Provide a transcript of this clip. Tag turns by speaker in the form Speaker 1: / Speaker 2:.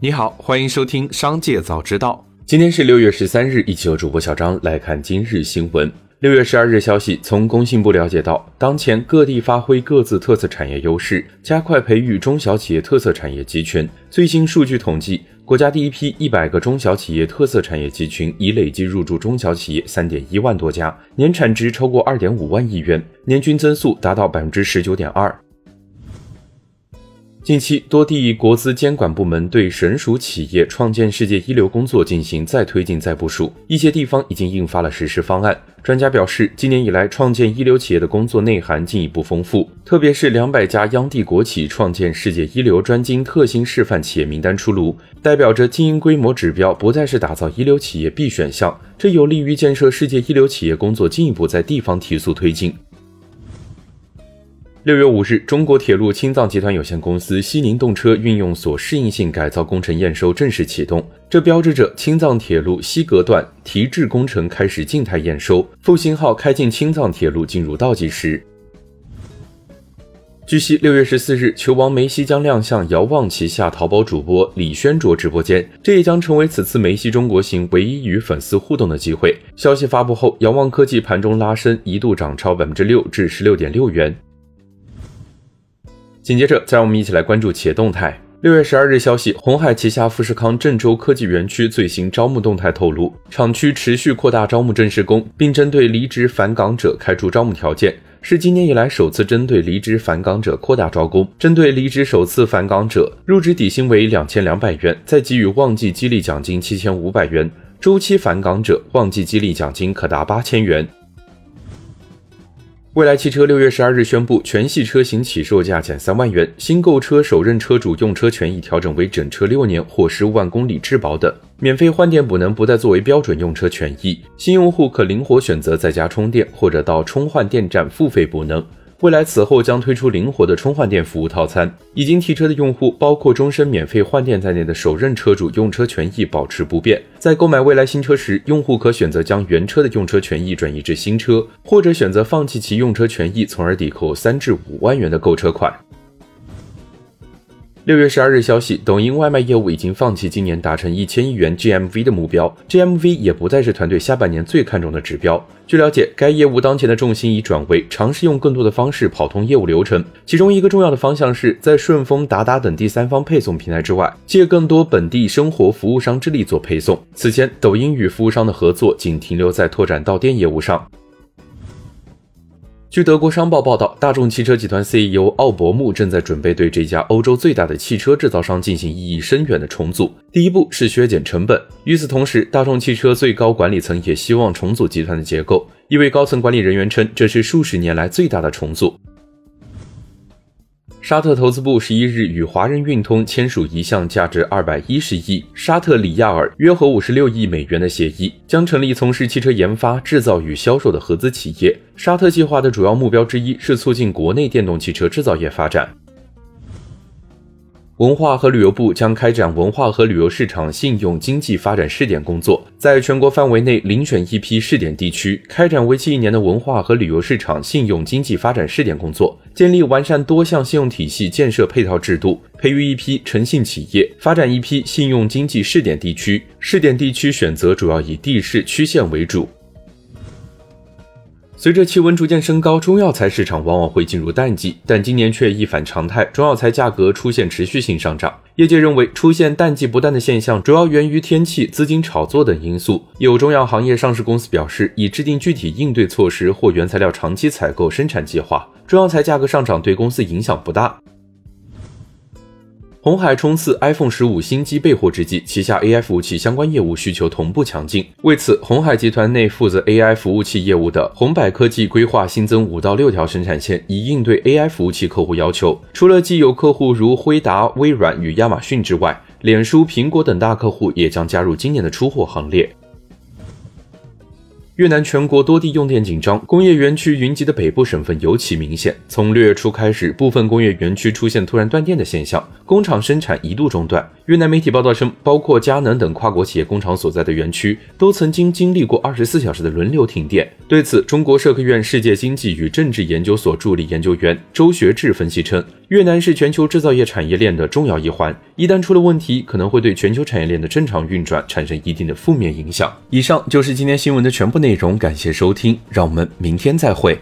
Speaker 1: 你好，欢迎收听《商界早知道》。
Speaker 2: 今天是六月十三日，一起由主播小张来看今日新闻。六月十二日消息，从工信部了解到，当前各地发挥各自特色产业优势，加快培育中小企业特色产业集群。最新数据统计，国家第一批一百个中小企业特色产业集群已累计入驻中小企业三点一万多家，年产值超过二点五万亿元，年均增速达到百分之十九点二。近期，多地国资监管部门对省属企业创建世界一流工作进行再推进、再部署，一些地方已经印发了实施方案。专家表示，今年以来创建一流企业的工作内涵进一步丰富，特别是两百家央地国企创建世界一流专精特新示范企业名单出炉，代表着经营规模指标不再是打造一流企业必选项，这有利于建设世界一流企业工作进一步在地方提速推进。六月五日，中国铁路青藏集团有限公司西宁动车运用所适应性改造工程验收正式启动，这标志着青藏铁路西格段提质工程开始静态验收，复兴号开进青藏铁路进入倒计时。据悉，六月十四日，球王梅西将亮相遥望旗下淘宝主播李轩卓直播间，这也将成为此次梅西中国行唯一与粉丝互动的机会。消息发布后，遥望科技盘中拉升，一度涨超百分之六至十六点六元。紧接着，再让我们一起来关注企业动态。六月十二日消息，红海旗下富士康郑州科技园区最新招募动态透露，厂区持续扩大招募正式工，并针对离职返岗者开出招募条件，是今年以来首次针对离职返岗者扩大招工。针对离职首次返岗者，入职底薪为两千两百元，再给予旺季激励奖金七千五百元；周期返岗者，旺季激励奖金可达八千元。蔚来汽车六月十二日宣布，全系车型起售价减三万元，新购车首任车主用车权益调整为整车六年或十五万公里质保等，免费换电补能不再作为标准用车权益，新用户可灵活选择在家充电或者到充换电站付费补能。未来此后将推出灵活的充换电服务套餐，已经提车的用户，包括终身免费换电在内的首任车主用车权益保持不变。在购买未来新车时，用户可选择将原车的用车权益转移至新车，或者选择放弃其用车权益，从而抵扣三至五万元的购车款。六月十二日消息，抖音外卖业务已经放弃今年达成一千亿元 GMV 的目标，GMV 也不再是团队下半年最看重的指标。据了解，该业务当前的重心已转为尝试用更多的方式跑通业务流程，其中一个重要的方向是在顺丰、达达等第三方配送平台之外，借更多本地生活服务商之力做配送。此前，抖音与服务商的合作仅停留在拓展到店业务上。据德国商报报道，大众汽车集团 CEO 奥伯穆正在准备对这家欧洲最大的汽车制造商进行意义深远的重组。第一步是削减成本。与此同时，大众汽车最高管理层也希望重组集团的结构。一位高层管理人员称，这是数十年来最大的重组。沙特投资部十一日与华人运通签署一项价值二百一十亿沙特里亚尔（约合五十六亿美元）的协议，将成立从事汽车研发、制造与销售的合资企业。沙特计划的主要目标之一是促进国内电动汽车制造业发展。文化和旅游部将开展文化和旅游市场信用经济发展试点工作，在全国范围内遴选一批试点地区，开展为期一年的文化和旅游市场信用经济发展试点工作，建立完善多项信用体系建设配套制度，培育一批诚信企业，发展一批信用经济试点地区。试点地区选择主要以地市区县为主。随着气温逐渐升高，中药材市场往往会进入淡季，但今年却一反常态，中药材价格出现持续性上涨。业界认为，出现淡季不淡的现象，主要源于天气、资金炒作等因素。有中药行业上市公司表示，已制定具体应对措施或原材料长期采购生产计划，中药材价格上涨对公司影响不大。红海冲刺 iPhone 十五新机备货之际，旗下 AI 服务器相关业务需求同步强劲。为此，红海集团内负责 AI 服务器业务的红百科技规划新增五到六条生产线，以应对 AI 服务器客户要求。除了既有客户如辉达、微软与亚马逊之外，脸书、苹果等大客户也将加入今年的出货行列。越南全国多地用电紧张，工业园区云集的北部省份尤其明显。从六月初开始，部分工业园区出现突然断电的现象，工厂生产一度中断。越南媒体报道称，包括佳能等跨国企业工厂所在的园区，都曾经经历过二十四小时的轮流停电。对此，中国社科院世界经济与政治研究所助理研究员周学志分析称，越南是全球制造业产业链的重要一环，一旦出了问题，可能会对全球产业链的正常运转产生一定的负面影响。以上就是今天新闻的全部内容，感谢收听，让我们明天再会。